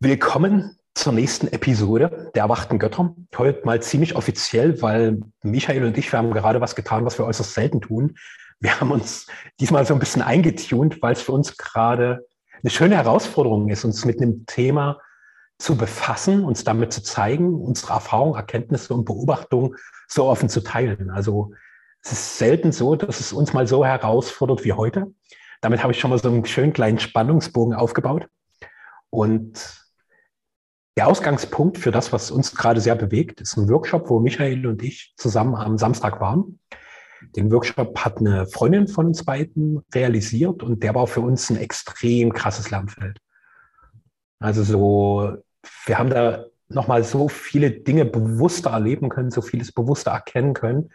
Willkommen zur nächsten Episode der Erwachten Götter. Heute mal ziemlich offiziell, weil Michael und ich, wir haben gerade was getan, was wir äußerst selten tun. Wir haben uns diesmal so ein bisschen eingetunt, weil es für uns gerade eine schöne Herausforderung ist, uns mit einem Thema zu befassen, uns damit zu zeigen, unsere Erfahrungen, Erkenntnisse und Beobachtungen so offen zu teilen. Also es ist selten so, dass es uns mal so herausfordert wie heute. Damit habe ich schon mal so einen schönen kleinen Spannungsbogen aufgebaut. Und der Ausgangspunkt für das, was uns gerade sehr bewegt, ist ein Workshop, wo Michael und ich zusammen am Samstag waren. Den Workshop hat eine Freundin von uns beiden realisiert und der war für uns ein extrem krasses Lernfeld. Also so, wir haben da nochmal so viele Dinge bewusster erleben können, so vieles bewusster erkennen können,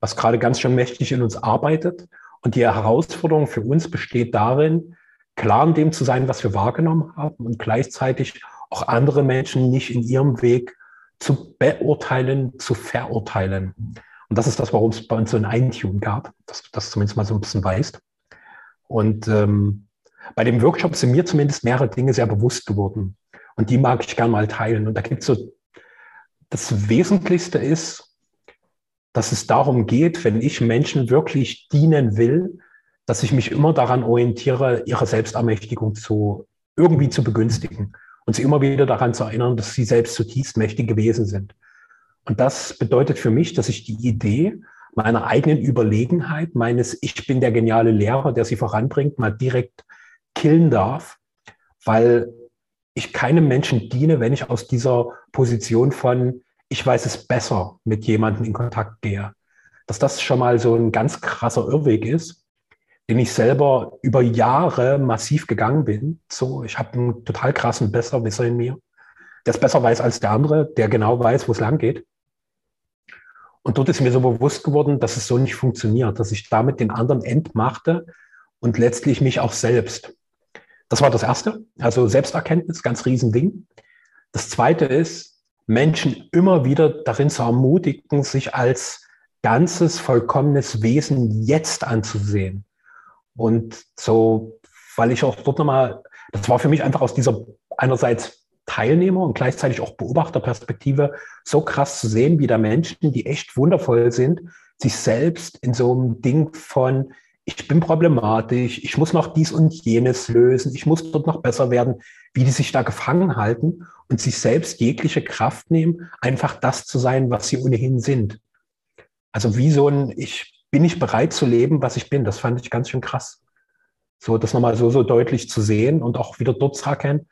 was gerade ganz schön mächtig in uns arbeitet. Und die Herausforderung für uns besteht darin, klar in dem zu sein, was wir wahrgenommen haben und gleichzeitig auch andere Menschen nicht in ihrem Weg zu beurteilen, zu verurteilen. Und das ist das, warum es bei uns so ein Eintune gab, dass du das zumindest mal so ein bisschen weißt. Und ähm, bei dem Workshop sind mir zumindest mehrere Dinge sehr bewusst geworden. Und die mag ich gerne mal teilen. Und da gibt es so, das Wesentlichste ist, dass es darum geht, wenn ich Menschen wirklich dienen will, dass ich mich immer daran orientiere, ihre Selbstermächtigung zu irgendwie zu begünstigen und sie immer wieder daran zu erinnern, dass sie selbst zutiefst mächtig gewesen sind. Und das bedeutet für mich, dass ich die Idee meiner eigenen Überlegenheit, meines Ich bin der geniale Lehrer, der sie voranbringt, mal direkt killen darf, weil ich keinem Menschen diene, wenn ich aus dieser Position von ich weiß es besser mit jemandem in Kontakt gehe. Dass das schon mal so ein ganz krasser Irrweg ist den ich selber über Jahre massiv gegangen bin. So, ich habe einen total krassen Besserwisser in mir, der es besser weiß als der andere, der genau weiß, wo es lang geht. Und dort ist mir so bewusst geworden, dass es so nicht funktioniert, dass ich damit den anderen entmachte und letztlich mich auch selbst. Das war das Erste, also Selbsterkenntnis, ganz Riesending. Das Zweite ist, Menschen immer wieder darin zu ermutigen, sich als ganzes, vollkommenes Wesen jetzt anzusehen. Und so, weil ich auch dort nochmal, das war für mich einfach aus dieser einerseits Teilnehmer und gleichzeitig auch Beobachterperspektive so krass zu sehen, wie da Menschen, die echt wundervoll sind, sich selbst in so einem Ding von, ich bin problematisch, ich muss noch dies und jenes lösen, ich muss dort noch besser werden, wie die sich da gefangen halten und sich selbst jegliche Kraft nehmen, einfach das zu sein, was sie ohnehin sind. Also wie so ein, ich bin ich bereit zu leben, was ich bin. Das fand ich ganz schön krass. So, das nochmal so, so deutlich zu sehen und auch wieder dort zu erkennen,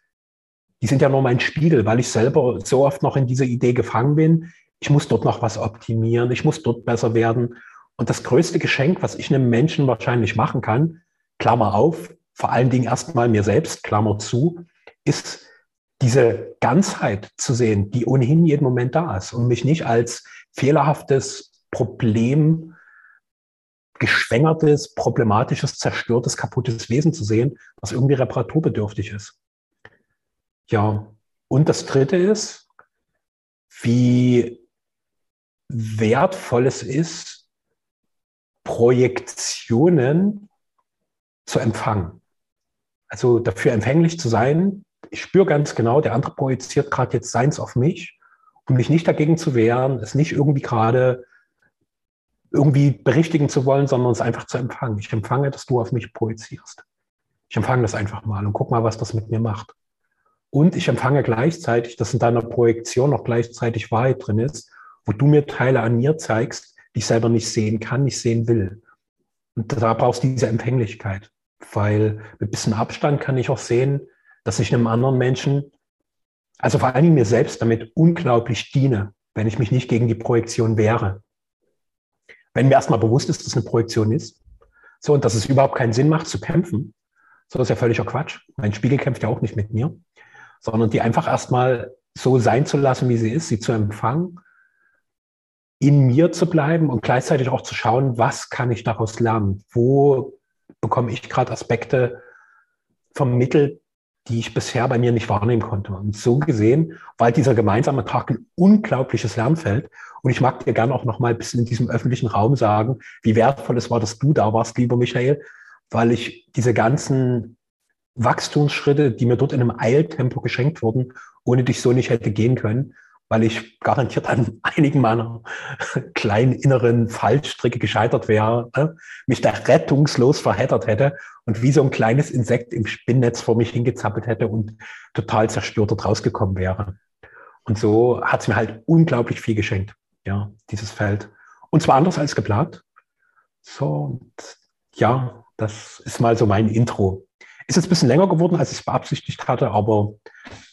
die sind ja nur mein Spiegel, weil ich selber so oft noch in dieser Idee gefangen bin. Ich muss dort noch was optimieren, ich muss dort besser werden. Und das größte Geschenk, was ich einem Menschen wahrscheinlich machen kann, Klammer auf, vor allen Dingen erstmal mir selbst, Klammer zu, ist diese Ganzheit zu sehen, die ohnehin jeden Moment da ist und mich nicht als fehlerhaftes Problem geschwängertes, problematisches, zerstörtes, kaputtes Wesen zu sehen, was irgendwie reparaturbedürftig ist. Ja, und das Dritte ist, wie wertvoll es ist, Projektionen zu empfangen. Also dafür empfänglich zu sein. Ich spüre ganz genau, der andere projiziert gerade jetzt seins auf mich, um mich nicht dagegen zu wehren, es nicht irgendwie gerade irgendwie berichtigen zu wollen, sondern es einfach zu empfangen. Ich empfange, dass du auf mich projizierst. Ich empfange das einfach mal und guck mal, was das mit mir macht. Und ich empfange gleichzeitig, dass in deiner Projektion noch gleichzeitig Wahrheit drin ist, wo du mir Teile an mir zeigst, die ich selber nicht sehen kann, nicht sehen will. Und da brauchst du diese Empfänglichkeit, weil mit bisschen Abstand kann ich auch sehen, dass ich einem anderen Menschen, also vor allen Dingen mir selbst damit unglaublich diene, wenn ich mich nicht gegen die Projektion wehre. Wenn mir erstmal bewusst ist, dass es eine Projektion ist, so und dass es überhaupt keinen Sinn macht zu kämpfen, so ist ja völliger Quatsch. Mein Spiegel kämpft ja auch nicht mit mir, sondern die einfach erstmal so sein zu lassen, wie sie ist, sie zu empfangen, in mir zu bleiben und gleichzeitig auch zu schauen, was kann ich daraus lernen? Wo bekomme ich gerade Aspekte vermittelt, die ich bisher bei mir nicht wahrnehmen konnte. Und so gesehen war dieser gemeinsame Tag ein unglaubliches Lernfeld. Und ich mag dir gerne auch noch mal ein bisschen in diesem öffentlichen Raum sagen, wie wertvoll es war, dass du da warst, lieber Michael, weil ich diese ganzen Wachstumsschritte, die mir dort in einem Eiltempo geschenkt wurden, ohne die ich so nicht hätte gehen können, weil ich garantiert an einigen meiner kleinen inneren Fallstricke gescheitert wäre, äh, mich da rettungslos verheddert hätte und wie so ein kleines Insekt im Spinnnetz vor mich hingezappelt hätte und total zerstört dort rausgekommen wäre. Und so hat es mir halt unglaublich viel geschenkt, ja, dieses Feld. Und zwar anders als geplant. So, und ja, das ist mal so mein Intro. Ist jetzt ein bisschen länger geworden, als ich es beabsichtigt hatte, aber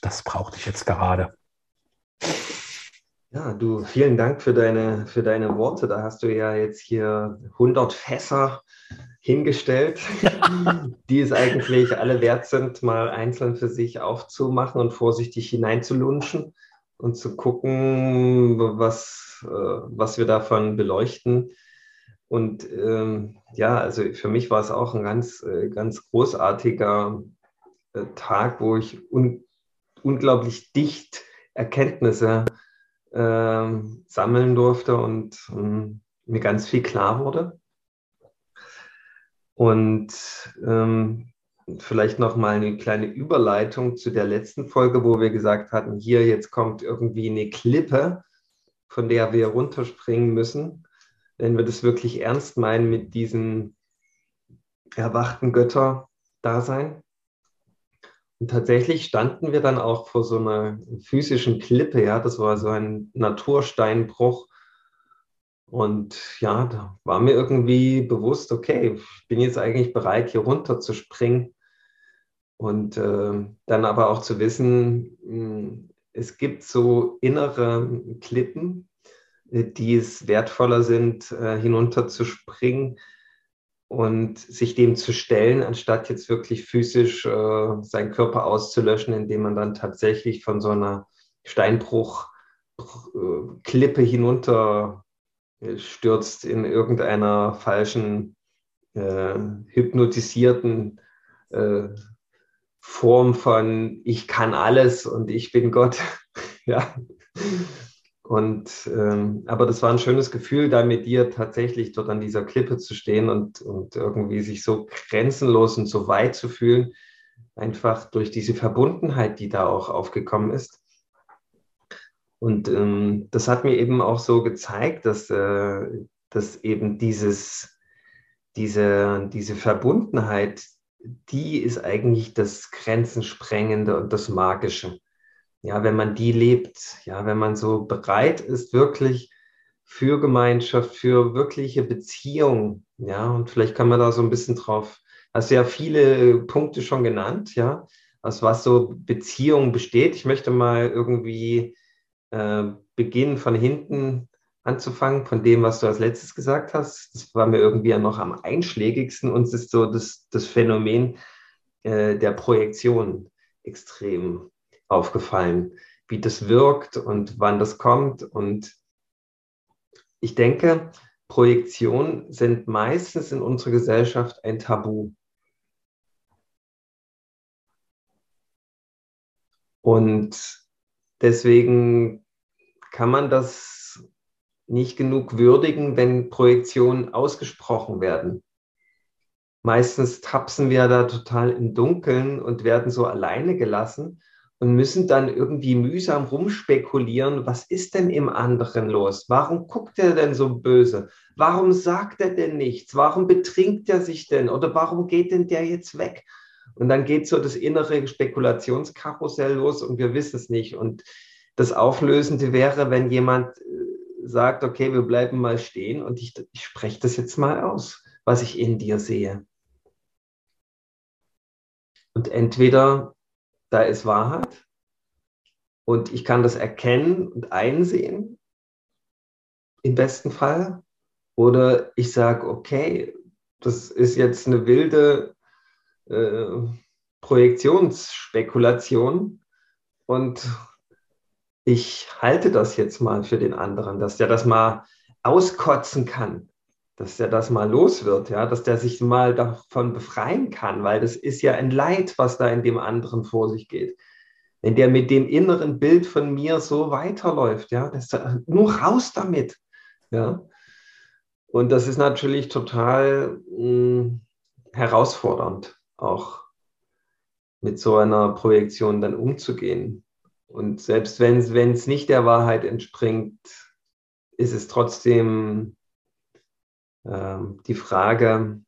das brauchte ich jetzt gerade. Ja, du, vielen Dank für deine, für deine Worte. Da hast du ja jetzt hier 100 Fässer hingestellt, die es eigentlich alle wert sind, mal einzeln für sich aufzumachen und vorsichtig hineinzulunschen und zu gucken, was, äh, was wir davon beleuchten. Und ähm, ja, also für mich war es auch ein ganz, äh, ganz großartiger äh, Tag, wo ich un unglaublich dicht Erkenntnisse äh, sammeln durfte und ähm, mir ganz viel klar wurde. Und ähm, vielleicht noch mal eine kleine Überleitung zu der letzten Folge, wo wir gesagt hatten, hier jetzt kommt irgendwie eine Klippe, von der wir runterspringen müssen wenn wir das wirklich ernst meinen mit diesem erwachten Götter-Dasein. Und tatsächlich standen wir dann auch vor so einer physischen Klippe, ja, das war so ein Natursteinbruch. Und ja, da war mir irgendwie bewusst, okay, ich bin jetzt eigentlich bereit, hier runter zu springen. Und äh, dann aber auch zu wissen, hm, es gibt so innere Klippen, die es wertvoller sind, äh, hinunterzuspringen und sich dem zu stellen, anstatt jetzt wirklich physisch äh, seinen Körper auszulöschen, indem man dann tatsächlich von so einer Steinbruchklippe hinunter stürzt in irgendeiner falschen, äh, hypnotisierten äh, Form von ich kann alles und ich bin Gott. ja. Und ähm, aber das war ein schönes Gefühl, da mit dir tatsächlich dort an dieser Klippe zu stehen und, und irgendwie sich so grenzenlos und so weit zu fühlen, einfach durch diese Verbundenheit, die da auch aufgekommen ist. Und ähm, das hat mir eben auch so gezeigt, dass, äh, dass eben dieses, diese, diese Verbundenheit, die ist eigentlich das Grenzensprengende und das Magische ja, wenn man die lebt, ja, wenn man so bereit ist, wirklich für Gemeinschaft, für wirkliche Beziehung, ja, und vielleicht kann man da so ein bisschen drauf, hast du ja viele Punkte schon genannt, ja, aus was so Beziehung besteht. Ich möchte mal irgendwie äh, beginnen von hinten anzufangen, von dem, was du als letztes gesagt hast. Das war mir irgendwie ja noch am einschlägigsten und es ist so das, das Phänomen äh, der Projektion extrem aufgefallen, wie das wirkt und wann das kommt. Und ich denke, Projektionen sind meistens in unserer Gesellschaft ein Tabu. Und deswegen kann man das nicht genug würdigen, wenn Projektionen ausgesprochen werden. Meistens tapsen wir da total im Dunkeln und werden so alleine gelassen und müssen dann irgendwie mühsam rumspekulieren, was ist denn im anderen los? Warum guckt er denn so böse? Warum sagt er denn nichts? Warum betrinkt er sich denn? Oder warum geht denn der jetzt weg? Und dann geht so das innere Spekulationskarussell los und wir wissen es nicht. Und das Auflösende wäre, wenn jemand äh, sagt, okay, wir bleiben mal stehen und ich, ich spreche das jetzt mal aus, was ich in dir sehe. Und entweder da ist Wahrheit. Und ich kann das erkennen und einsehen, im besten Fall. Oder ich sage, okay, das ist jetzt eine wilde äh, Projektionsspekulation. Und ich halte das jetzt mal für den anderen, dass der das mal auskotzen kann dass der das mal los wird, ja, dass der sich mal davon befreien kann, weil das ist ja ein Leid, was da in dem anderen vor sich geht. Wenn der mit dem inneren Bild von mir so weiterläuft, ja, das nur raus damit, ja. Und das ist natürlich total mh, hm, herausfordernd auch. mit so einer Projektion dann umzugehen. Und selbst wenn es nicht der Wahrheit entspringt, ist es trotzdem die Frage,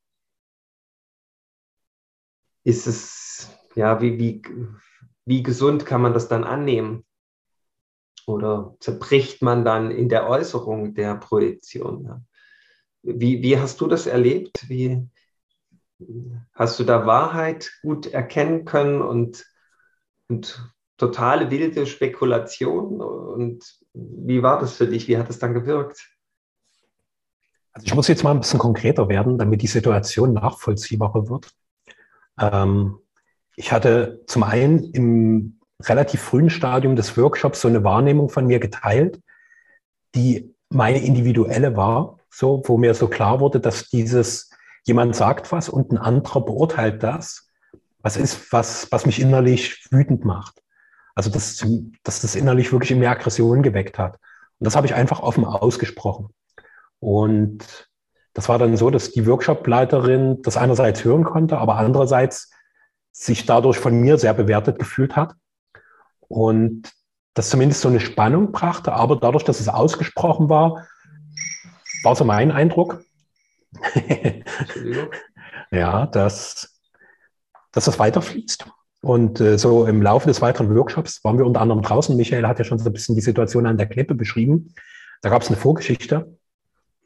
ist es, ja, wie, wie, wie gesund kann man das dann annehmen? Oder zerbricht man dann in der Äußerung der Projektion? Wie, wie hast du das erlebt? Wie, hast du da Wahrheit gut erkennen können und, und totale wilde Spekulation? Und wie war das für dich? Wie hat es dann gewirkt? Also ich muss jetzt mal ein bisschen konkreter werden, damit die Situation nachvollziehbarer wird. Ähm, ich hatte zum einen im relativ frühen Stadium des Workshops so eine Wahrnehmung von mir geteilt, die meine individuelle war, so, wo mir so klar wurde, dass dieses, jemand sagt was und ein anderer beurteilt das, was ist, was, was mich innerlich wütend macht. Also, dass, dass das innerlich wirklich in mir Aggression geweckt hat. Und das habe ich einfach offen ausgesprochen. Und das war dann so, dass die Workshop-Leiterin das einerseits hören konnte, aber andererseits sich dadurch von mir sehr bewertet gefühlt hat. Und das zumindest so eine Spannung brachte, aber dadurch, dass es ausgesprochen war, war so mein Eindruck. ja, dass, dass das weiterfließt. Und äh, so im Laufe des weiteren Workshops waren wir unter anderem draußen. Michael hat ja schon so ein bisschen die Situation an der Klippe beschrieben. Da gab es eine Vorgeschichte.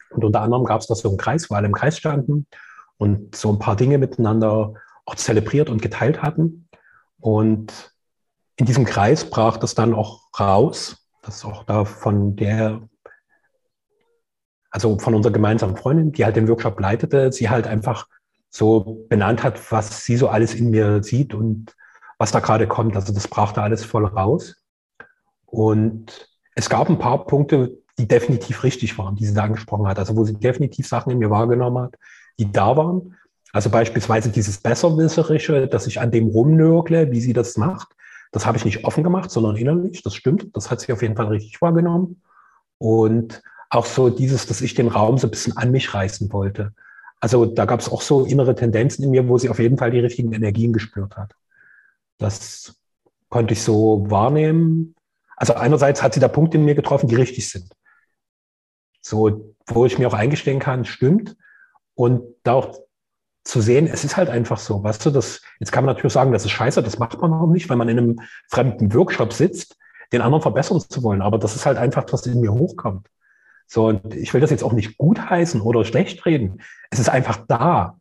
Und unter anderem gab es da so einen Kreis, wo alle im Kreis standen und so ein paar Dinge miteinander auch zelebriert und geteilt hatten. Und in diesem Kreis brach das dann auch raus, dass auch da von der, also von unserer gemeinsamen Freundin, die halt den Workshop leitete, sie halt einfach so benannt hat, was sie so alles in mir sieht und was da gerade kommt. Also das brach da alles voll raus. Und es gab ein paar Punkte, die definitiv richtig waren, die sie da angesprochen hat. Also wo sie definitiv Sachen in mir wahrgenommen hat, die da waren. Also beispielsweise dieses Besserwisserische, dass ich an dem rumnörgle, wie sie das macht. Das habe ich nicht offen gemacht, sondern innerlich. Das stimmt. Das hat sie auf jeden Fall richtig wahrgenommen. Und auch so dieses, dass ich den Raum so ein bisschen an mich reißen wollte. Also da gab es auch so innere Tendenzen in mir, wo sie auf jeden Fall die richtigen Energien gespürt hat. Das konnte ich so wahrnehmen. Also einerseits hat sie da Punkte in mir getroffen, die richtig sind. So, wo ich mir auch eingestehen kann, stimmt. Und da auch zu sehen, es ist halt einfach so, weißt du, das, jetzt kann man natürlich sagen, das ist scheiße, das macht man auch nicht, weil man in einem fremden Workshop sitzt, den anderen verbessern zu wollen. Aber das ist halt einfach, was in mir hochkommt. So, und ich will das jetzt auch nicht gutheißen oder schlecht reden. Es ist einfach da.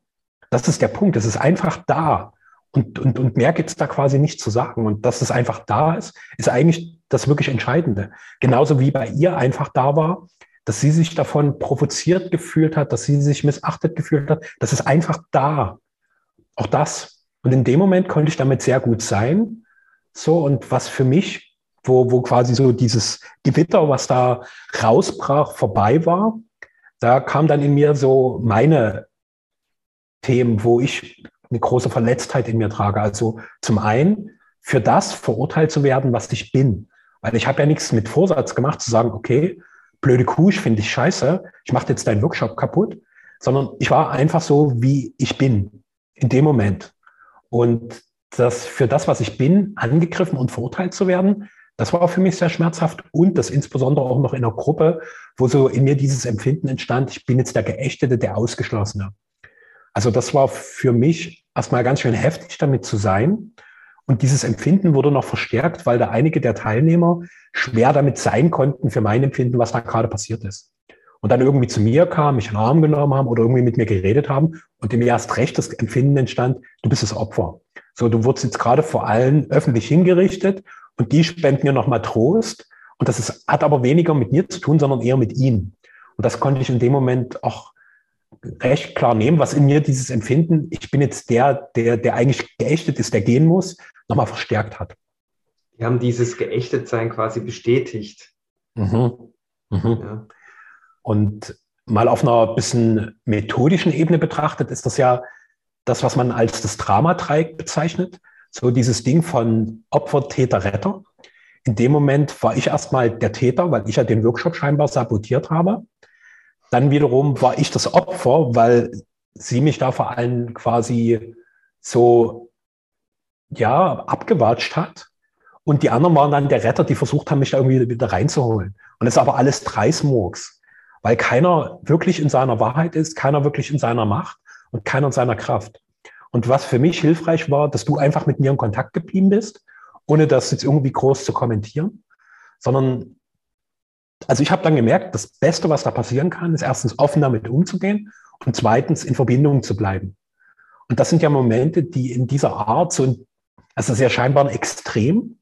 Das ist der Punkt. Es ist einfach da. Und, und, und mehr gibt's da quasi nicht zu sagen. Und dass es einfach da ist, ist eigentlich das wirklich Entscheidende. Genauso wie bei ihr einfach da war, dass sie sich davon provoziert gefühlt hat, dass sie sich missachtet gefühlt hat. Das ist einfach da. Auch das. Und in dem Moment konnte ich damit sehr gut sein. So, und was für mich, wo, wo quasi so dieses Gewitter, was da rausbrach, vorbei war, da kam dann in mir so meine Themen, wo ich eine große Verletztheit in mir trage. Also zum einen für das verurteilt zu werden, was ich bin. Weil ich habe ja nichts mit Vorsatz gemacht, zu sagen, okay, blöde Kuh, ich finde dich scheiße, ich mache jetzt deinen Workshop kaputt, sondern ich war einfach so, wie ich bin in dem Moment. Und das für das, was ich bin, angegriffen und verurteilt zu werden, das war für mich sehr schmerzhaft und das insbesondere auch noch in einer Gruppe, wo so in mir dieses Empfinden entstand, ich bin jetzt der Geächtete, der Ausgeschlossene. Also das war für mich erstmal ganz schön heftig, damit zu sein. Und dieses Empfinden wurde noch verstärkt, weil da einige der Teilnehmer schwer damit sein konnten für mein Empfinden, was da gerade passiert ist. Und dann irgendwie zu mir kamen, mich in den Arm genommen haben oder irgendwie mit mir geredet haben und dem erst recht das Empfinden entstand, du bist das Opfer. So, du wurdest jetzt gerade vor allen öffentlich hingerichtet und die spenden mir nochmal Trost. Und das ist, hat aber weniger mit mir zu tun, sondern eher mit ihnen. Und das konnte ich in dem Moment auch recht klar nehmen, was in mir dieses Empfinden, ich bin jetzt der, der, der eigentlich geächtet ist, der gehen muss, nochmal verstärkt hat. Wir haben dieses Geächtetsein quasi bestätigt. Mhm. Mhm. Ja. Und mal auf einer bisschen methodischen Ebene betrachtet, ist das ja das, was man als das Dramadreieck bezeichnet. So dieses Ding von Opfer, Täter, Retter. In dem Moment war ich erstmal der Täter, weil ich ja den Workshop scheinbar sabotiert habe. Dann wiederum war ich das Opfer, weil sie mich da vor allem quasi so ja, abgewatscht hat. Und die anderen waren dann der Retter, die versucht haben, mich da irgendwie wieder reinzuholen. Und das ist aber alles Dreismurks, weil keiner wirklich in seiner Wahrheit ist, keiner wirklich in seiner Macht und keiner in seiner Kraft. Und was für mich hilfreich war, dass du einfach mit mir in Kontakt geblieben bist, ohne das jetzt irgendwie groß zu kommentieren, sondern also ich habe dann gemerkt, das Beste, was da passieren kann, ist erstens offen damit umzugehen und zweitens in Verbindung zu bleiben. Und das sind ja Momente, die in dieser Art so, also ja scheinbar ein Extrem,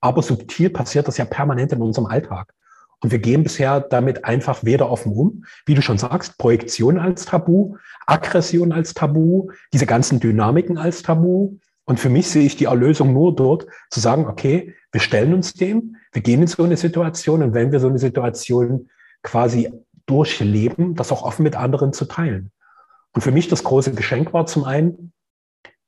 aber subtil passiert das ja permanent in unserem Alltag. Und wir gehen bisher damit einfach weder offen um, wie du schon sagst, Projektion als Tabu, Aggression als Tabu, diese ganzen Dynamiken als Tabu. Und für mich sehe ich die Erlösung nur dort, zu sagen, okay, wir stellen uns dem, wir gehen in so eine Situation und wenn wir so eine Situation quasi durchleben, das auch offen mit anderen zu teilen. Und für mich das große Geschenk war zum einen,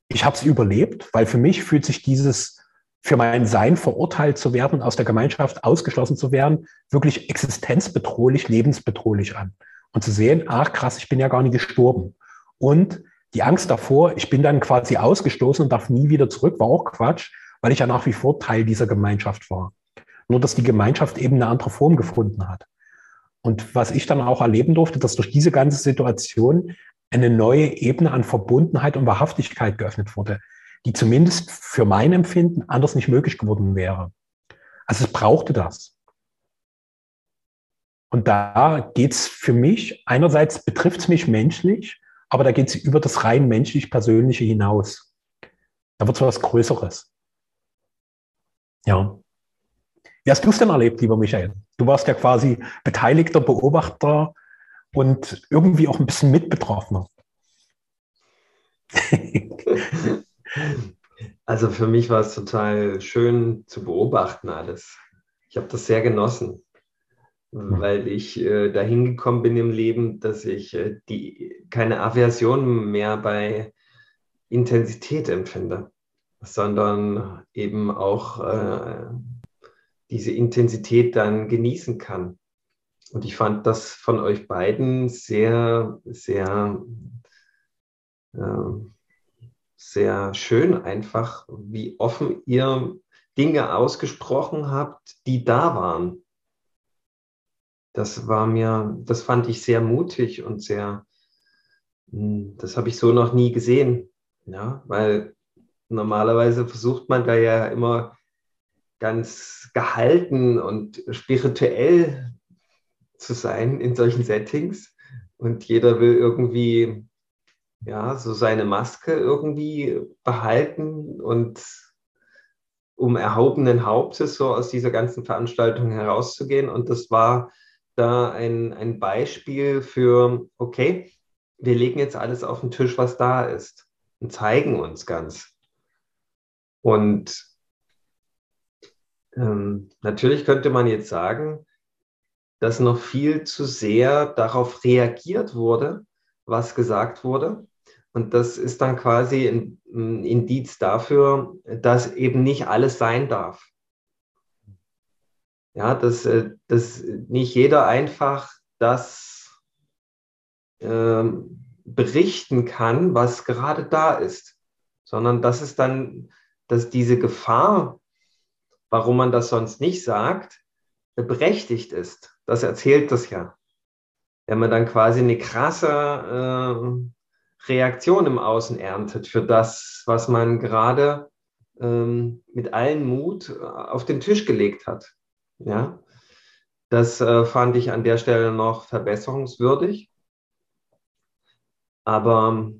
ich habe es überlebt, weil für mich fühlt sich dieses für mein Sein verurteilt zu werden, aus der Gemeinschaft ausgeschlossen zu werden, wirklich existenzbedrohlich, lebensbedrohlich an. Und zu sehen, ach krass, ich bin ja gar nicht gestorben. Und die Angst davor, ich bin dann quasi ausgestoßen und darf nie wieder zurück, war auch Quatsch, weil ich ja nach wie vor Teil dieser Gemeinschaft war. Nur, dass die Gemeinschaft eben eine andere Form gefunden hat. Und was ich dann auch erleben durfte, dass durch diese ganze Situation eine neue Ebene an Verbundenheit und Wahrhaftigkeit geöffnet wurde, die zumindest für mein Empfinden anders nicht möglich geworden wäre. Also es brauchte das. Und da geht es für mich, einerseits betrifft es mich menschlich, aber da geht es über das rein menschlich-persönliche hinaus. Da wird es was Größeres. Ja. Wie hast du es denn erlebt, lieber Michael? Du warst ja quasi beteiligter Beobachter und irgendwie auch ein bisschen Mitbetroffener. Also für mich war es total schön zu beobachten alles. Ich habe das sehr genossen, hm. weil ich äh, dahin gekommen bin im Leben, dass ich äh, die, keine Aversion mehr bei Intensität empfinde, sondern eben auch äh, diese Intensität dann genießen kann. Und ich fand das von euch beiden sehr, sehr äh, sehr schön einfach, wie offen ihr Dinge ausgesprochen habt, die da waren. Das war mir, das fand ich sehr mutig und sehr, hm, das habe ich so noch nie gesehen. Ja, weil normalerweise versucht man da ja immer ganz gehalten und spirituell zu sein in solchen Settings. Und jeder will irgendwie ja, so seine Maske irgendwie behalten und um erhobenen Hauptes so aus dieser ganzen Veranstaltung herauszugehen. Und das war da ein, ein Beispiel für, okay, wir legen jetzt alles auf den Tisch, was da ist und zeigen uns ganz. Und ähm, natürlich könnte man jetzt sagen, dass noch viel zu sehr darauf reagiert wurde, was gesagt wurde. Und das ist dann quasi ein, Indiz dafür, dass eben nicht alles sein darf. Ja, dass, äh, dass nicht jeder einfach das ähm, berichten kann, was gerade da ist, sondern dass es dann, dass diese Gefahr, warum man das sonst nicht sagt, berechtigt ist. Das erzählt das ja wenn man dann quasi eine krasse äh, Reaktion im Außen erntet für das, was man gerade ähm, mit allen Mut äh, auf den Tisch gelegt hat. Ja, das äh, fand ich an der Stelle noch verbesserungswürdig. Aber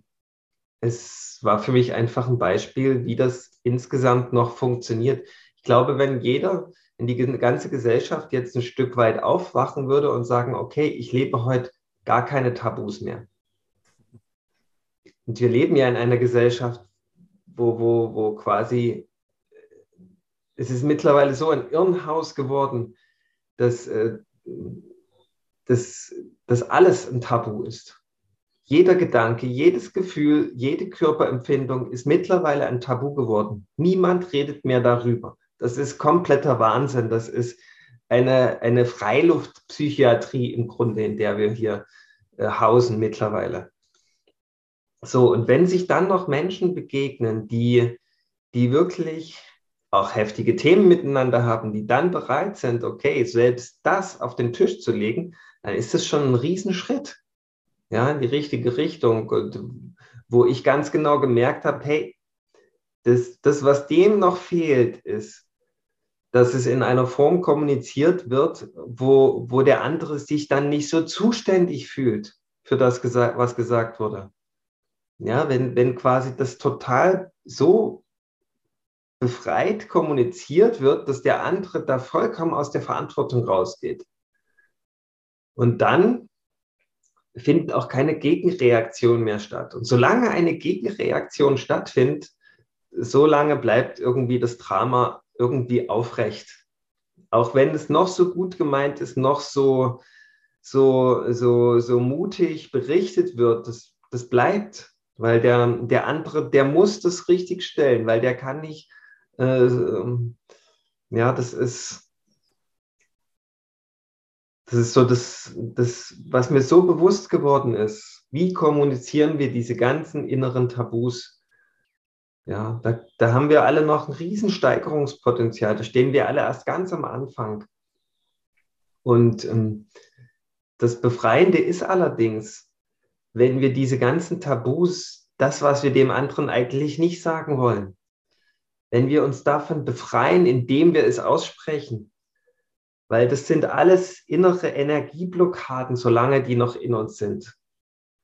es war für mich einfach ein Beispiel, wie das insgesamt noch funktioniert. Ich glaube, wenn jeder wenn die ganze Gesellschaft jetzt ein Stück weit aufwachen würde und sagen, okay, ich lebe heute gar keine Tabus mehr. Und wir leben ja in einer Gesellschaft, wo, wo, wo quasi, es ist mittlerweile so ein Irrenhaus geworden, dass, äh, dass, dass alles ein Tabu ist. Jeder Gedanke, jedes Gefühl, jede Körperempfindung ist mittlerweile ein Tabu geworden. Niemand redet mehr darüber. Das ist kompletter Wahnsinn. Das ist eine, eine Freiluftpsychiatrie im Grunde, in der wir hier äh, hausen mittlerweile. So, und wenn sich dann noch Menschen begegnen, die, die wirklich auch heftige Themen miteinander haben, die dann bereit sind, okay, selbst das auf den Tisch zu legen, dann ist das schon ein Riesenschritt, ja, in die richtige Richtung. Und wo ich ganz genau gemerkt habe, hey, das, das, was dem noch fehlt, ist, dass es in einer Form kommuniziert wird, wo, wo der andere sich dann nicht so zuständig fühlt für das, was gesagt wurde. Ja, wenn, wenn quasi das total so befreit kommuniziert wird, dass der andere da vollkommen aus der Verantwortung rausgeht. Und dann findet auch keine Gegenreaktion mehr statt. Und solange eine Gegenreaktion stattfindet, solange bleibt irgendwie das Drama irgendwie aufrecht. Auch wenn es noch so gut gemeint ist, noch so, so, so, so mutig berichtet wird, das, das bleibt. Weil der, der andere, der muss das richtig stellen, weil der kann nicht, äh, ja, das ist, das ist so das, das, was mir so bewusst geworden ist. Wie kommunizieren wir diese ganzen inneren Tabus? Ja, da, da haben wir alle noch ein Riesensteigerungspotenzial. Da stehen wir alle erst ganz am Anfang. Und ähm, das Befreiende ist allerdings, wenn wir diese ganzen Tabus, das, was wir dem anderen eigentlich nicht sagen wollen, wenn wir uns davon befreien, indem wir es aussprechen, weil das sind alles innere Energieblockaden, solange die noch in uns sind.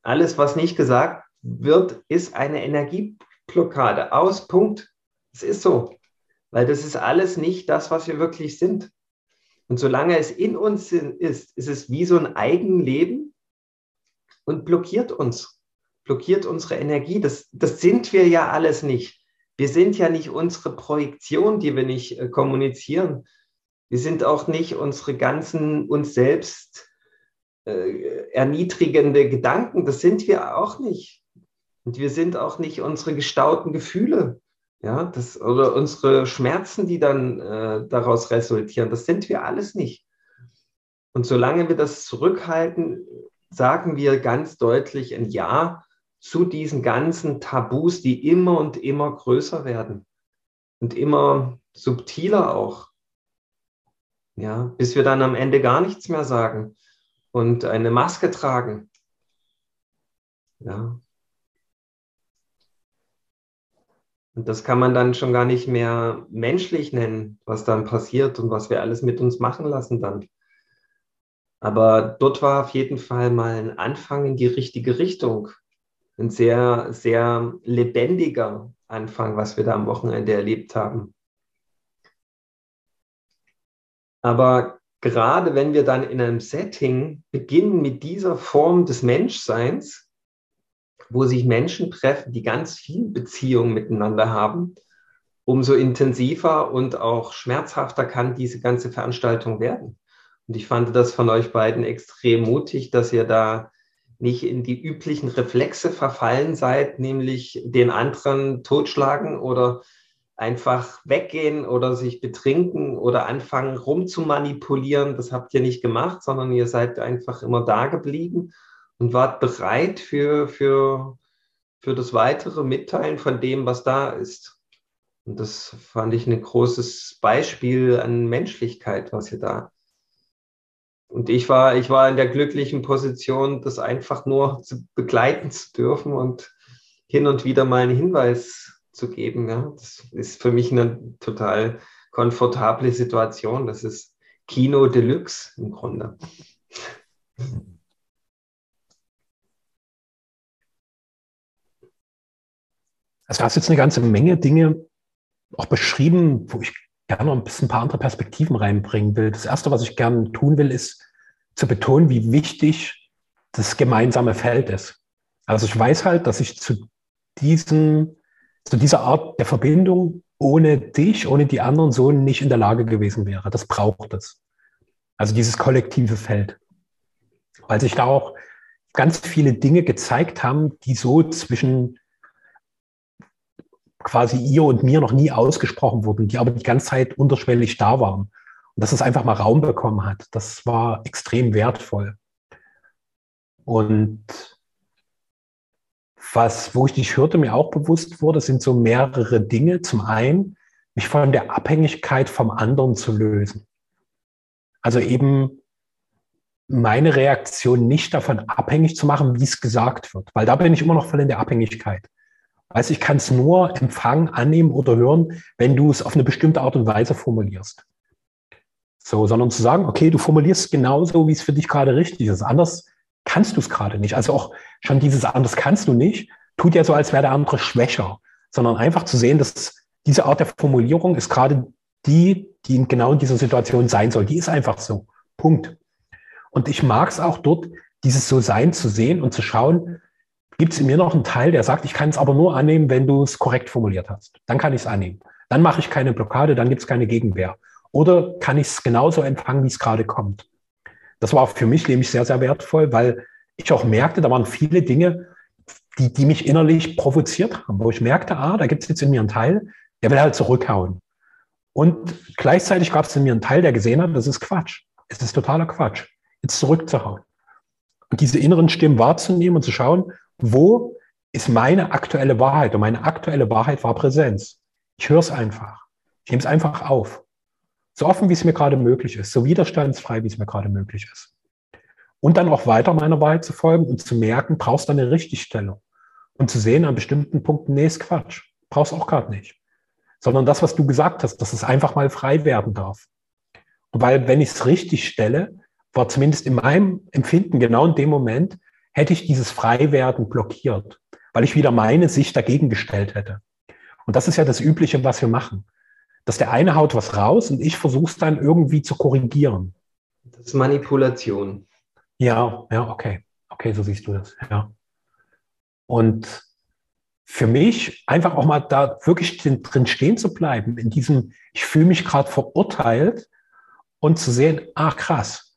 Alles, was nicht gesagt wird, ist eine Energieblockade. Aus, Punkt. Es ist so. Weil das ist alles nicht das, was wir wirklich sind. Und solange es in uns ist, ist es wie so ein Eigenleben und blockiert uns, blockiert unsere Energie. Das, das sind wir ja alles nicht. Wir sind ja nicht unsere Projektion, die wir nicht äh, kommunizieren, wir sind auch nicht unsere ganzen uns selbst äh, erniedrigende Gedanken. Das sind wir auch nicht. Und wir sind auch nicht unsere gestauten Gefühle. Ja, das, oder unsere Schmerzen, die dann äh, daraus resultieren. Das sind wir alles nicht. Und solange wir das zurückhalten, sagen wir ganz deutlich ein Ja zu diesen ganzen Tabus, die immer und immer größer werden und immer subtiler auch ja, bis wir dann am Ende gar nichts mehr sagen und eine Maske tragen. Ja. Und das kann man dann schon gar nicht mehr menschlich nennen, was dann passiert und was wir alles mit uns machen lassen dann. Aber dort war auf jeden Fall mal ein Anfang in die richtige Richtung. Ein sehr, sehr lebendiger Anfang, was wir da am Wochenende erlebt haben. Aber gerade wenn wir dann in einem Setting beginnen mit dieser Form des Menschseins, wo sich Menschen treffen, die ganz viel Beziehung miteinander haben, umso intensiver und auch schmerzhafter kann diese ganze Veranstaltung werden. Und ich fand das von euch beiden extrem mutig, dass ihr da nicht in die üblichen Reflexe verfallen seid, nämlich den anderen totschlagen oder einfach weggehen oder sich betrinken oder anfangen rumzumanipulieren. Das habt ihr nicht gemacht, sondern ihr seid einfach immer da geblieben und wart bereit für, für, für das weitere Mitteilen von dem, was da ist. Und das fand ich ein großes Beispiel an Menschlichkeit, was ihr da. Und ich war, ich war in der glücklichen Position, das einfach nur zu begleiten zu dürfen und hin und wieder mal einen Hinweis zu geben. Ja. Das ist für mich eine total komfortable Situation. Das ist Kino Deluxe im Grunde. Also hast jetzt eine ganze Menge Dinge auch beschrieben, wo ich gerne noch ein bisschen ein paar andere Perspektiven reinbringen will. Das Erste, was ich gerne tun will, ist zu betonen, wie wichtig das gemeinsame Feld ist. Also ich weiß halt, dass ich zu diesem zu dieser Art der Verbindung ohne dich, ohne die anderen so nicht in der Lage gewesen wäre. Das braucht es. Also dieses kollektive Feld. Weil sich da auch ganz viele Dinge gezeigt haben, die so zwischen quasi ihr und mir noch nie ausgesprochen wurden, die aber die ganze Zeit unterschwellig da waren. Und dass es einfach mal Raum bekommen hat, das war extrem wertvoll. Und was, wo ich dich hörte, mir auch bewusst wurde, sind so mehrere Dinge. Zum einen, mich von der Abhängigkeit vom anderen zu lösen. Also eben meine Reaktion nicht davon abhängig zu machen, wie es gesagt wird, weil da bin ich immer noch voll in der Abhängigkeit. Weiß ich kann es nur empfangen, annehmen oder hören, wenn du es auf eine bestimmte Art und Weise formulierst. So, sondern zu sagen, okay, du formulierst genauso, wie es für dich gerade richtig ist. Anders kannst du es gerade nicht. Also auch schon dieses anders kannst du nicht, tut ja so, als wäre der andere schwächer, sondern einfach zu sehen, dass diese Art der Formulierung ist gerade die, die in genau in dieser Situation sein soll. Die ist einfach so. Punkt. Und ich mag es auch dort, dieses So-Sein zu sehen und zu schauen, gibt es in mir noch einen Teil, der sagt, ich kann es aber nur annehmen, wenn du es korrekt formuliert hast. Dann kann ich es annehmen. Dann mache ich keine Blockade, dann gibt es keine Gegenwehr. Oder kann ich es genauso empfangen, wie es gerade kommt. Das war für mich nämlich sehr, sehr wertvoll, weil ich auch merkte, da waren viele Dinge, die, die mich innerlich provoziert haben, wo ich merkte, ah, da gibt es jetzt in mir einen Teil, der will halt zurückhauen. Und gleichzeitig gab es in mir einen Teil, der gesehen hat, das ist Quatsch. Es ist totaler Quatsch jetzt zurückzuhauen. Und diese inneren Stimmen wahrzunehmen und zu schauen, wo ist meine aktuelle Wahrheit? Und meine aktuelle Wahrheit war Präsenz. Ich höre es einfach. Ich nehme es einfach auf. So offen, wie es mir gerade möglich ist, so widerstandsfrei, wie es mir gerade möglich ist. Und dann auch weiter meiner Wahrheit zu folgen und zu merken, brauchst du eine Richtigstellung. Und zu sehen an bestimmten Punkten, nee, ist Quatsch. Brauchst auch gerade nicht. Sondern das, was du gesagt hast, dass es einfach mal frei werden darf. Und weil, wenn ich es richtig stelle, war zumindest in meinem Empfinden genau in dem Moment, hätte ich dieses Freiwerden blockiert, weil ich wieder meine Sicht dagegen gestellt hätte. Und das ist ja das Übliche, was wir machen. Dass der eine haut was raus und ich versuche es dann irgendwie zu korrigieren. Das ist Manipulation. Ja, ja, okay. Okay, so siehst du das, ja. Und für mich einfach auch mal da wirklich drin stehen zu bleiben, in diesem, ich fühle mich gerade verurteilt und zu sehen, ach krass,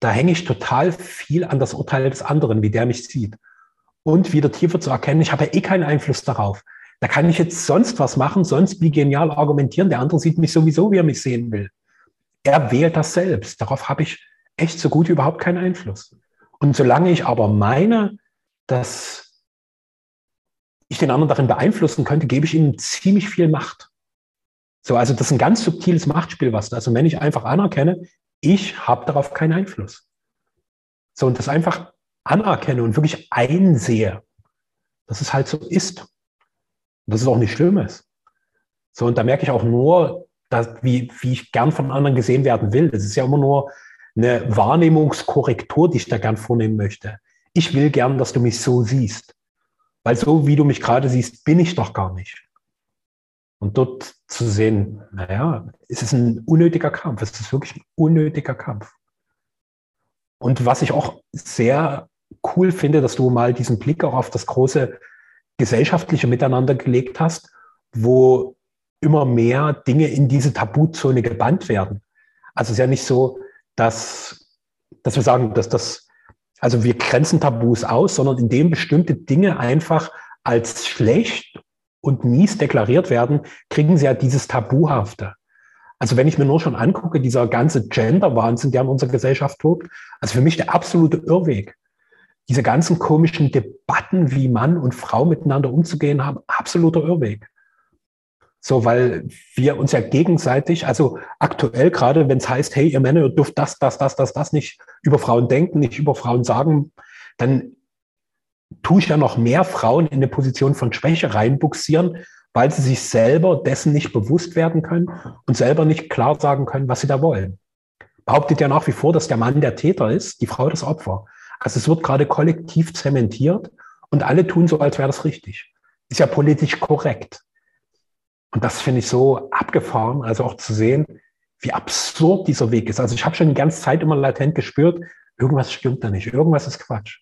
da hänge ich total viel an das Urteil des anderen, wie der mich sieht. Und wieder tiefer zu erkennen, ich habe ja eh keinen Einfluss darauf. Da kann ich jetzt sonst was machen, sonst wie genial argumentieren. Der andere sieht mich sowieso, wie er mich sehen will. Er wählt das selbst. Darauf habe ich echt so gut überhaupt keinen Einfluss. Und solange ich aber meine, dass ich den anderen darin beeinflussen könnte, gebe ich ihm ziemlich viel Macht. So, also das ist ein ganz subtiles Machtspiel, was da. Und wenn ich einfach anerkenne, ich habe darauf keinen Einfluss. So, und das einfach anerkenne und wirklich einsehe, dass es halt so ist. Dass es auch nicht schlimm ist. So, und da merke ich auch nur, dass, wie, wie ich gern von anderen gesehen werden will. Das ist ja immer nur eine Wahrnehmungskorrektur, die ich da gern vornehmen möchte. Ich will gern, dass du mich so siehst. Weil so wie du mich gerade siehst, bin ich doch gar nicht. Und dort zu sehen, naja, es ist ein unnötiger Kampf, es ist wirklich ein unnötiger Kampf. Und was ich auch sehr cool finde, dass du mal diesen Blick auch auf das große gesellschaftliche Miteinander gelegt hast, wo immer mehr Dinge in diese Tabuzone gebannt werden. Also es ist ja nicht so, dass, dass wir sagen, dass das, also wir grenzen Tabus aus, sondern indem bestimmte Dinge einfach als schlecht und mies deklariert werden, kriegen sie ja dieses Tabuhafte. Also wenn ich mir nur schon angucke, dieser ganze Gender-Wahnsinn, der in unserer Gesellschaft tobt, also für mich der absolute Irrweg. Diese ganzen komischen Debatten, wie Mann und Frau miteinander umzugehen haben, absoluter Irrweg. So, weil wir uns ja gegenseitig, also aktuell gerade, wenn es heißt, hey, ihr Männer, ihr dürft das, das, das, das, das nicht über Frauen denken, nicht über Frauen sagen, dann tue ich ja noch mehr Frauen in eine Position von Schwäche reinbuxieren, weil sie sich selber dessen nicht bewusst werden können und selber nicht klar sagen können, was sie da wollen. Behauptet ja nach wie vor, dass der Mann der Täter ist, die Frau das Opfer. Also es wird gerade kollektiv zementiert und alle tun so, als wäre das richtig. Ist ja politisch korrekt. Und das finde ich so abgefahren, also auch zu sehen, wie absurd dieser Weg ist. Also ich habe schon die ganze Zeit immer latent gespürt, irgendwas stimmt da nicht, irgendwas ist Quatsch.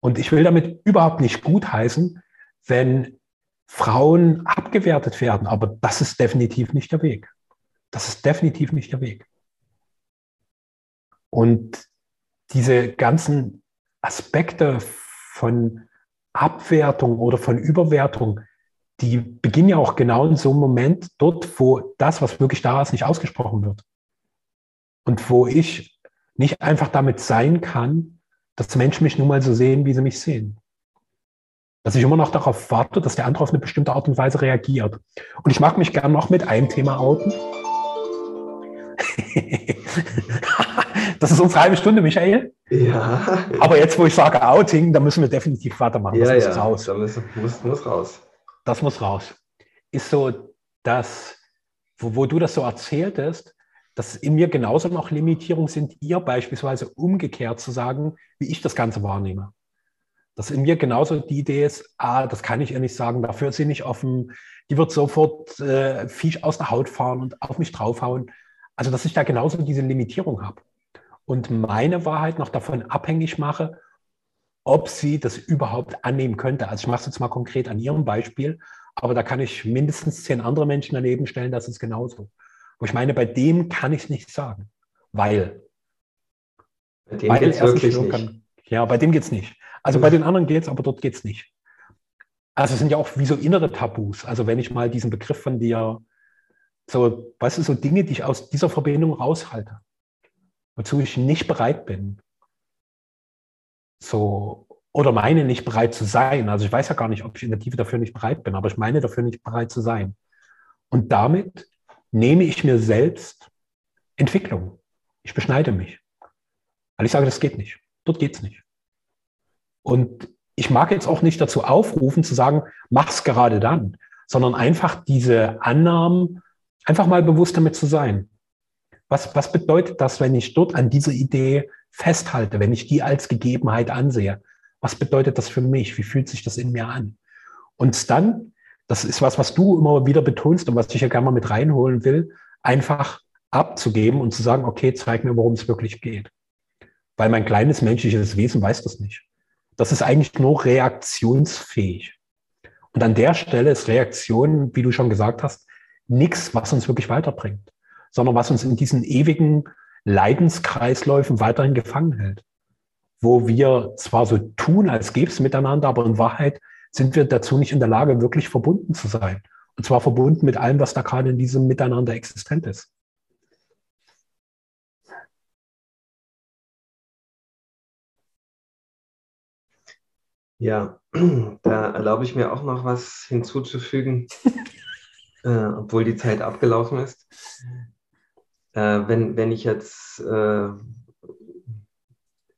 Und ich will damit überhaupt nicht gutheißen, wenn Frauen abgewertet werden, aber das ist definitiv nicht der Weg. Das ist definitiv nicht der Weg. Und diese ganzen Aspekte von Abwertung oder von Überwertung, die beginnen ja auch genau in so einem Moment dort, wo das, was wirklich da ist, nicht ausgesprochen wird. Und wo ich nicht einfach damit sein kann, dass Menschen mich nun mal so sehen, wie sie mich sehen. dass ich immer noch darauf warte, dass der andere auf eine bestimmte Art und Weise reagiert. Und ich mag mich gerne noch mit einem Thema outen. das ist unsere halbe Stunde, Michael. Ja. Aber jetzt, wo ich sage Outing, da müssen wir definitiv weitermachen. Das ja, muss ja. raus. Da muss, muss, muss raus. Das muss raus. Ist so, dass, wo, wo du das so erzähltest, dass in mir genauso noch Limitierungen sind, ihr beispielsweise umgekehrt zu sagen, wie ich das Ganze wahrnehme. Dass in mir genauso die Idee ist, ah, das kann ich ihr nicht sagen, dafür ist sie nicht offen, die wird sofort äh, Viech aus der Haut fahren und auf mich draufhauen. Also, dass ich da genauso diese Limitierung habe und meine Wahrheit noch davon abhängig mache, ob sie das überhaupt annehmen könnte. Also ich mache es jetzt mal konkret an ihrem Beispiel, aber da kann ich mindestens zehn andere Menschen daneben stellen, das ist genauso. Wo ich meine, bei dem kann ich es nicht sagen, weil. Bei dem geht es wirklich nicht. Kann, ja, bei dem geht es nicht. Also bei den anderen geht es, aber dort geht es nicht. Also es sind ja auch wie so innere Tabus. Also wenn ich mal diesen Begriff von dir, so, weißt du, so Dinge, die ich aus dieser Verbindung raushalte, wozu ich nicht bereit bin. So, oder meine nicht bereit zu sein. Also ich weiß ja gar nicht, ob ich in der Tiefe dafür nicht bereit bin, aber ich meine dafür nicht bereit zu sein. Und damit nehme ich mir selbst Entwicklung. Ich beschneide mich. Weil ich sage, das geht nicht. Dort geht es nicht. Und ich mag jetzt auch nicht dazu aufrufen, zu sagen, mach's gerade dann, sondern einfach diese Annahmen, einfach mal bewusst damit zu sein. Was, was bedeutet das, wenn ich dort an dieser Idee festhalte, wenn ich die als Gegebenheit ansehe? Was bedeutet das für mich? Wie fühlt sich das in mir an? Und dann das ist was, was du immer wieder betonst und was ich ja gerne mal mit reinholen will, einfach abzugeben und zu sagen, okay, zeig mir, worum es wirklich geht. Weil mein kleines menschliches Wesen weiß das nicht. Das ist eigentlich nur reaktionsfähig. Und an der Stelle ist Reaktion, wie du schon gesagt hast, nichts, was uns wirklich weiterbringt, sondern was uns in diesen ewigen Leidenskreisläufen weiterhin gefangen hält. Wo wir zwar so tun, als gäbe es miteinander, aber in Wahrheit sind wir dazu nicht in der Lage, wirklich verbunden zu sein. Und zwar verbunden mit allem, was da gerade in diesem Miteinander existent ist. Ja, da erlaube ich mir auch noch was hinzuzufügen, äh, obwohl die Zeit abgelaufen ist. Äh, wenn, wenn ich jetzt äh,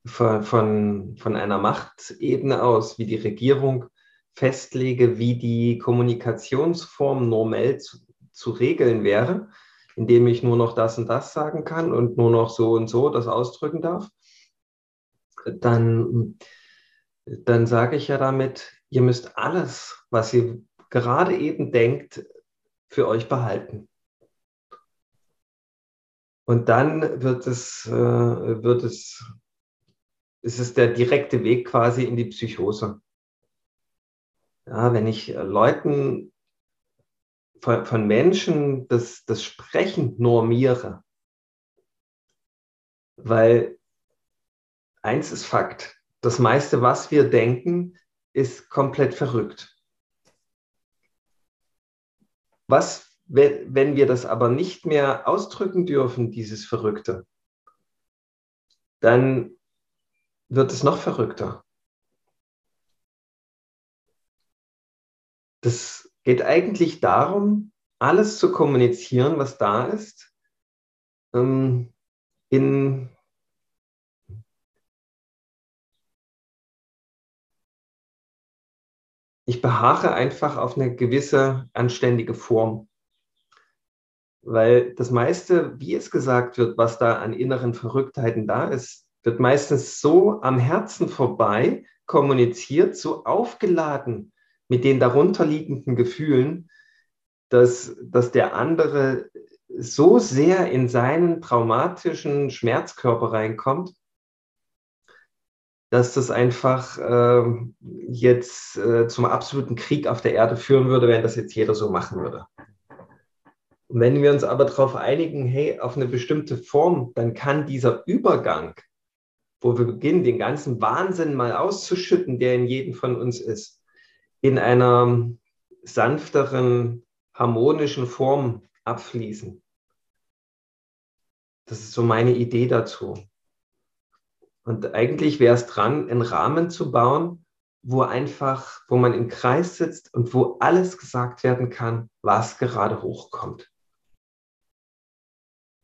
von, von, von einer Machtebene aus, wie die Regierung, festlege, wie die Kommunikationsform normell zu, zu regeln wäre, indem ich nur noch das und das sagen kann und nur noch so und so das ausdrücken darf, dann, dann sage ich ja damit, ihr müsst alles, was ihr gerade eben denkt, für euch behalten. Und dann wird es, äh, wird es, ist es der direkte Weg quasi in die Psychose. Ja, wenn ich äh, Leuten von, von Menschen das, das Sprechen normiere, weil eins ist Fakt, das meiste, was wir denken, ist komplett verrückt. Was, wenn wir das aber nicht mehr ausdrücken dürfen, dieses Verrückte, dann wird es noch verrückter. Das geht eigentlich darum, alles zu kommunizieren, was da ist, ähm, in ich beharre einfach auf eine gewisse anständige Form. Weil das meiste, wie es gesagt wird, was da an inneren Verrücktheiten da ist, wird meistens so am Herzen vorbei kommuniziert, so aufgeladen mit den darunterliegenden Gefühlen, dass, dass der andere so sehr in seinen traumatischen Schmerzkörper reinkommt, dass das einfach äh, jetzt äh, zum absoluten Krieg auf der Erde führen würde, wenn das jetzt jeder so machen würde. Und wenn wir uns aber darauf einigen, hey, auf eine bestimmte Form, dann kann dieser Übergang, wo wir beginnen, den ganzen Wahnsinn mal auszuschütten, der in jedem von uns ist, in einer sanfteren, harmonischen Form abfließen. Das ist so meine Idee dazu. Und eigentlich wäre es dran, einen Rahmen zu bauen, wo einfach, wo man im Kreis sitzt und wo alles gesagt werden kann, was gerade hochkommt.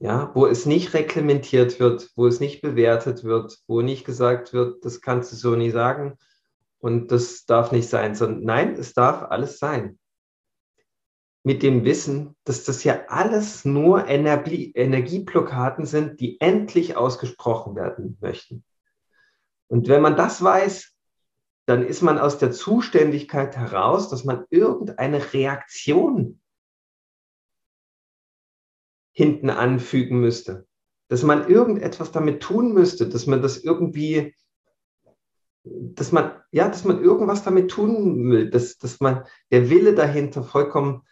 Ja, wo es nicht reglementiert wird, wo es nicht bewertet wird, wo nicht gesagt wird, das kannst du so nie sagen und das darf nicht sein, sondern nein, es darf alles sein. Mit dem Wissen, dass das ja alles nur Energie, Energieblockaden sind, die endlich ausgesprochen werden möchten. Und wenn man das weiß, dann ist man aus der Zuständigkeit heraus, dass man irgendeine Reaktion hinten anfügen müsste. Dass man irgendetwas damit tun müsste, dass man das irgendwie, dass man, ja, dass man irgendwas damit tun will, dass, dass man der Wille dahinter vollkommen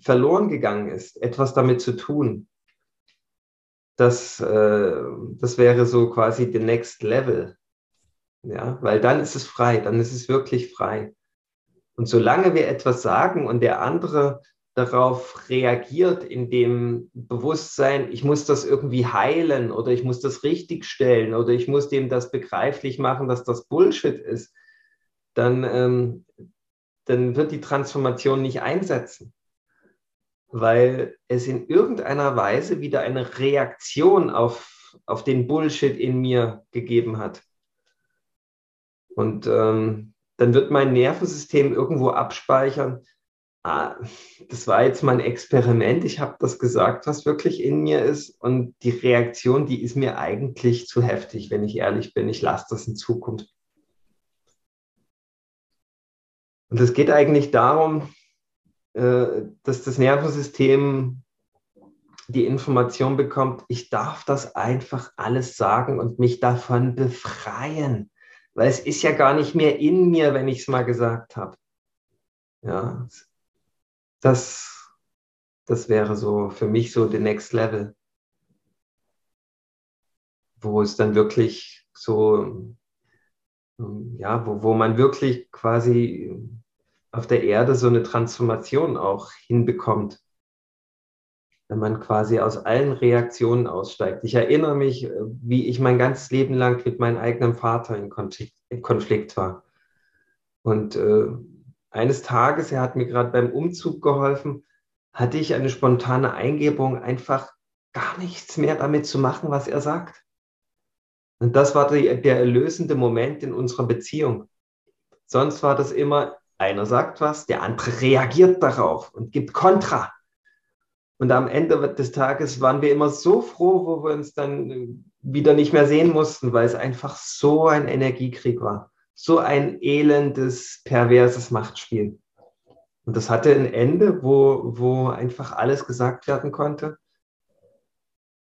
verloren gegangen ist, etwas damit zu tun. Das, äh, das wäre so quasi the next level. Ja, weil dann ist es frei, dann ist es wirklich frei. Und solange wir etwas sagen und der andere darauf reagiert in dem Bewusstsein, ich muss das irgendwie heilen oder ich muss das richtigstellen oder ich muss dem das begreiflich machen, dass das Bullshit ist, dann, ähm, dann wird die Transformation nicht einsetzen, weil es in irgendeiner Weise wieder eine Reaktion auf, auf den Bullshit in mir gegeben hat. Und ähm, dann wird mein Nervensystem irgendwo abspeichern. Ah, das war jetzt mein Experiment. Ich habe das gesagt, was wirklich in mir ist. Und die Reaktion, die ist mir eigentlich zu heftig, wenn ich ehrlich bin. Ich lasse das in Zukunft. Und es geht eigentlich darum, äh, dass das Nervensystem die Information bekommt, ich darf das einfach alles sagen und mich davon befreien weil es ist ja gar nicht mehr in mir, wenn ich es mal gesagt habe. Ja, das, das wäre so für mich so the next level, wo es dann wirklich so, ja, wo, wo man wirklich quasi auf der Erde so eine Transformation auch hinbekommt wenn man quasi aus allen Reaktionen aussteigt. Ich erinnere mich, äh, wie ich mein ganzes Leben lang mit meinem eigenen Vater in Konflikt, in Konflikt war. Und äh, eines Tages, er hat mir gerade beim Umzug geholfen, hatte ich eine spontane Eingebung, einfach gar nichts mehr damit zu machen, was er sagt. Und das war die, der erlösende Moment in unserer Beziehung. Sonst war das immer, einer sagt was, der andere reagiert darauf und gibt Kontra. Und am Ende des Tages waren wir immer so froh, wo wir uns dann wieder nicht mehr sehen mussten, weil es einfach so ein Energiekrieg war. So ein elendes, perverses Machtspiel. Und das hatte ein Ende, wo, wo einfach alles gesagt werden konnte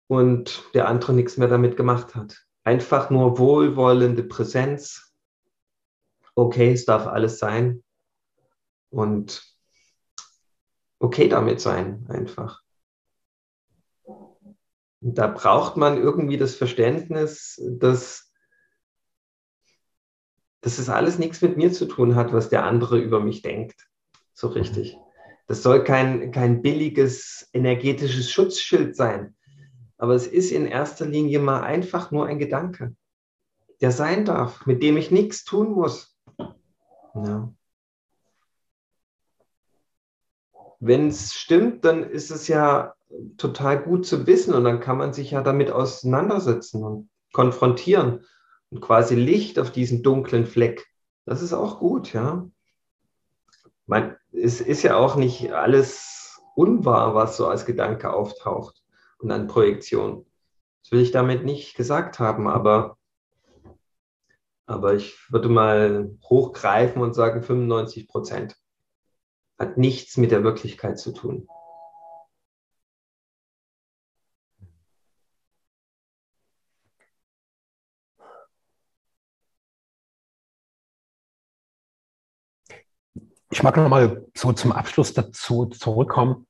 und der andere nichts mehr damit gemacht hat. Einfach nur wohlwollende Präsenz. Okay, es darf alles sein. Und okay damit sein, einfach. Und da braucht man irgendwie das Verständnis, dass, dass es alles nichts mit mir zu tun hat, was der andere über mich denkt. So richtig. Das soll kein, kein billiges energetisches Schutzschild sein. Aber es ist in erster Linie mal einfach nur ein Gedanke, der sein darf, mit dem ich nichts tun muss. Ja. Wenn es stimmt, dann ist es ja total gut zu wissen und dann kann man sich ja damit auseinandersetzen und konfrontieren und quasi Licht auf diesen dunklen Fleck. Das ist auch gut, ja. Man, es ist ja auch nicht alles unwahr, was so als Gedanke auftaucht und an Projektion. Das will ich damit nicht gesagt haben, aber, aber ich würde mal hochgreifen und sagen 95 Prozent. Hat nichts mit der Wirklichkeit zu tun. Ich mag noch mal so zum Abschluss dazu zurückkommen,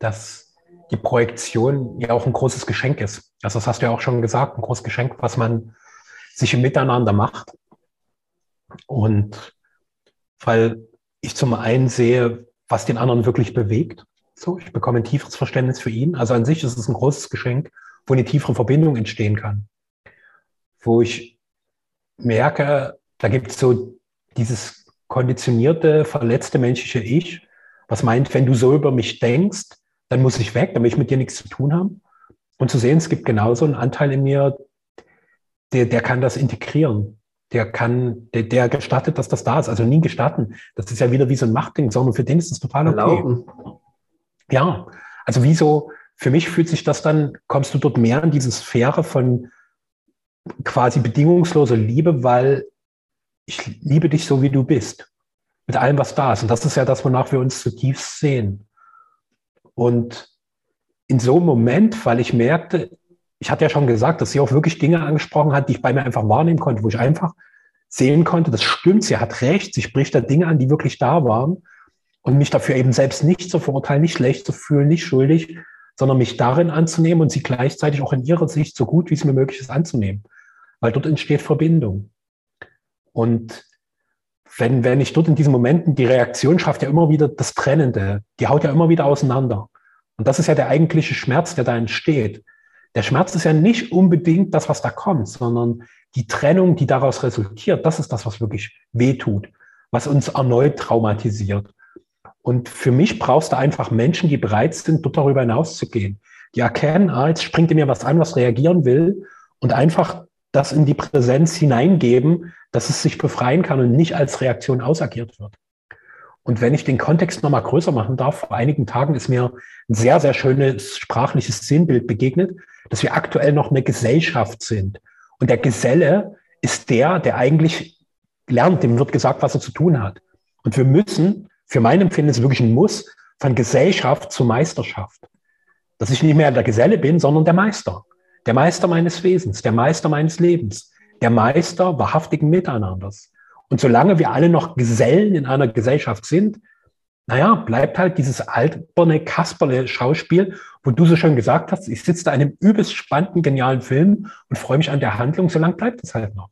dass die Projektion ja auch ein großes Geschenk ist. Also das hast du ja auch schon gesagt, ein großes Geschenk, was man sich im Miteinander macht. Und weil ich zum einen sehe, was den anderen wirklich bewegt. So, ich bekomme ein tieferes Verständnis für ihn. Also an sich ist es ein großes Geschenk, wo eine tiefere Verbindung entstehen kann. Wo ich merke, da gibt es so dieses konditionierte, verletzte menschliche Ich, was meint, wenn du so über mich denkst, dann muss ich weg, dann will ich mit dir nichts zu tun haben. Und zu sehen, es gibt genauso einen Anteil in mir, der, der kann das integrieren. Der kann, der, der gestattet, dass das da ist. Also nie gestatten. Das ist ja wieder wie so ein Machtding, sondern für den ist das total okay. Erlauben. Ja, also wieso, für mich fühlt sich das dann, kommst du dort mehr in diese Sphäre von quasi bedingungsloser Liebe, weil ich liebe dich so, wie du bist. Mit allem, was da ist. Und das ist ja das, wonach wir uns zutiefst sehen. Und in so einem Moment, weil ich merkte, ich hatte ja schon gesagt, dass sie auch wirklich Dinge angesprochen hat, die ich bei mir einfach wahrnehmen konnte, wo ich einfach sehen konnte, das stimmt, sie hat recht, sie spricht da Dinge an, die wirklich da waren und mich dafür eben selbst nicht zu verurteilen, nicht schlecht zu fühlen, nicht schuldig, sondern mich darin anzunehmen und sie gleichzeitig auch in ihrer Sicht so gut wie es mir möglich ist anzunehmen, weil dort entsteht Verbindung. Und wenn, wenn ich dort in diesen Momenten, die Reaktion schafft ja immer wieder das Trennende, die haut ja immer wieder auseinander. Und das ist ja der eigentliche Schmerz, der da entsteht. Der Schmerz ist ja nicht unbedingt das, was da kommt, sondern die Trennung, die daraus resultiert, das ist das, was wirklich wehtut, was uns erneut traumatisiert. Und für mich brauchst du einfach Menschen, die bereit sind, dort darüber hinauszugehen. Die erkennen, ah, jetzt springt in mir was an, was reagieren will und einfach das in die Präsenz hineingeben, dass es sich befreien kann und nicht als Reaktion ausagiert wird. Und wenn ich den Kontext nochmal größer machen darf, vor einigen Tagen ist mir ein sehr, sehr schönes sprachliches Sinnbild begegnet, dass wir aktuell noch eine Gesellschaft sind. Und der Geselle ist der, der eigentlich lernt, dem wird gesagt, was er zu tun hat. Und wir müssen, für mein Empfinden ist wirklich ein Muss, von Gesellschaft zu Meisterschaft. Dass ich nicht mehr der Geselle bin, sondern der Meister. Der Meister meines Wesens, der Meister meines Lebens, der Meister wahrhaftigen Miteinanders. Und solange wir alle noch Gesellen in einer Gesellschaft sind, naja, bleibt halt dieses alberne Kasperle-Schauspiel, wo du so schön gesagt hast, ich sitze da in einem übelst spannenden, genialen Film und freue mich an der Handlung, solange bleibt es halt noch.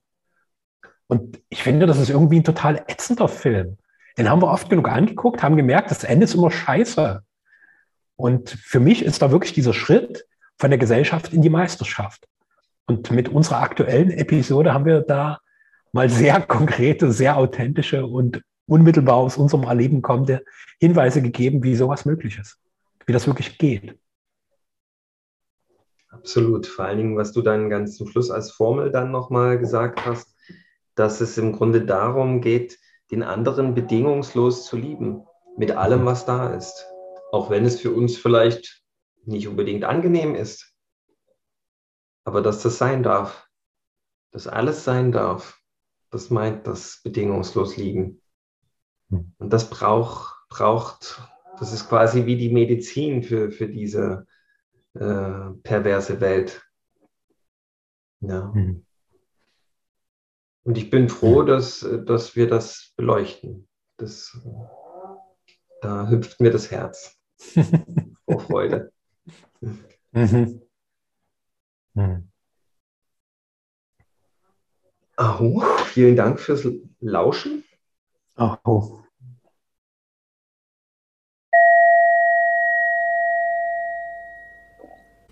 Und ich finde, das ist irgendwie ein total ätzender Film. Den haben wir oft genug angeguckt, haben gemerkt, das Ende ist immer scheiße. Und für mich ist da wirklich dieser Schritt von der Gesellschaft in die Meisterschaft. Und mit unserer aktuellen Episode haben wir da mal sehr konkrete, sehr authentische und unmittelbar aus unserem Erleben kommende Hinweise gegeben, wie sowas möglich ist, wie das wirklich geht. Absolut. Vor allen Dingen, was du dann ganz zum Schluss als Formel dann nochmal gesagt hast, dass es im Grunde darum geht, den anderen bedingungslos zu lieben, mit allem, was da ist. Auch wenn es für uns vielleicht nicht unbedingt angenehm ist, aber dass das sein darf, dass alles sein darf, das meint das bedingungslos liegen. Hm. Und das braucht, braucht, das ist quasi wie die Medizin für, für diese äh, perverse Welt. Ja. Mhm. Und ich bin froh, dass, dass wir das beleuchten. Das, da hüpft mir das Herz vor Freude. Mhm. Mhm. Aho, vielen Dank fürs Lauschen. Aho.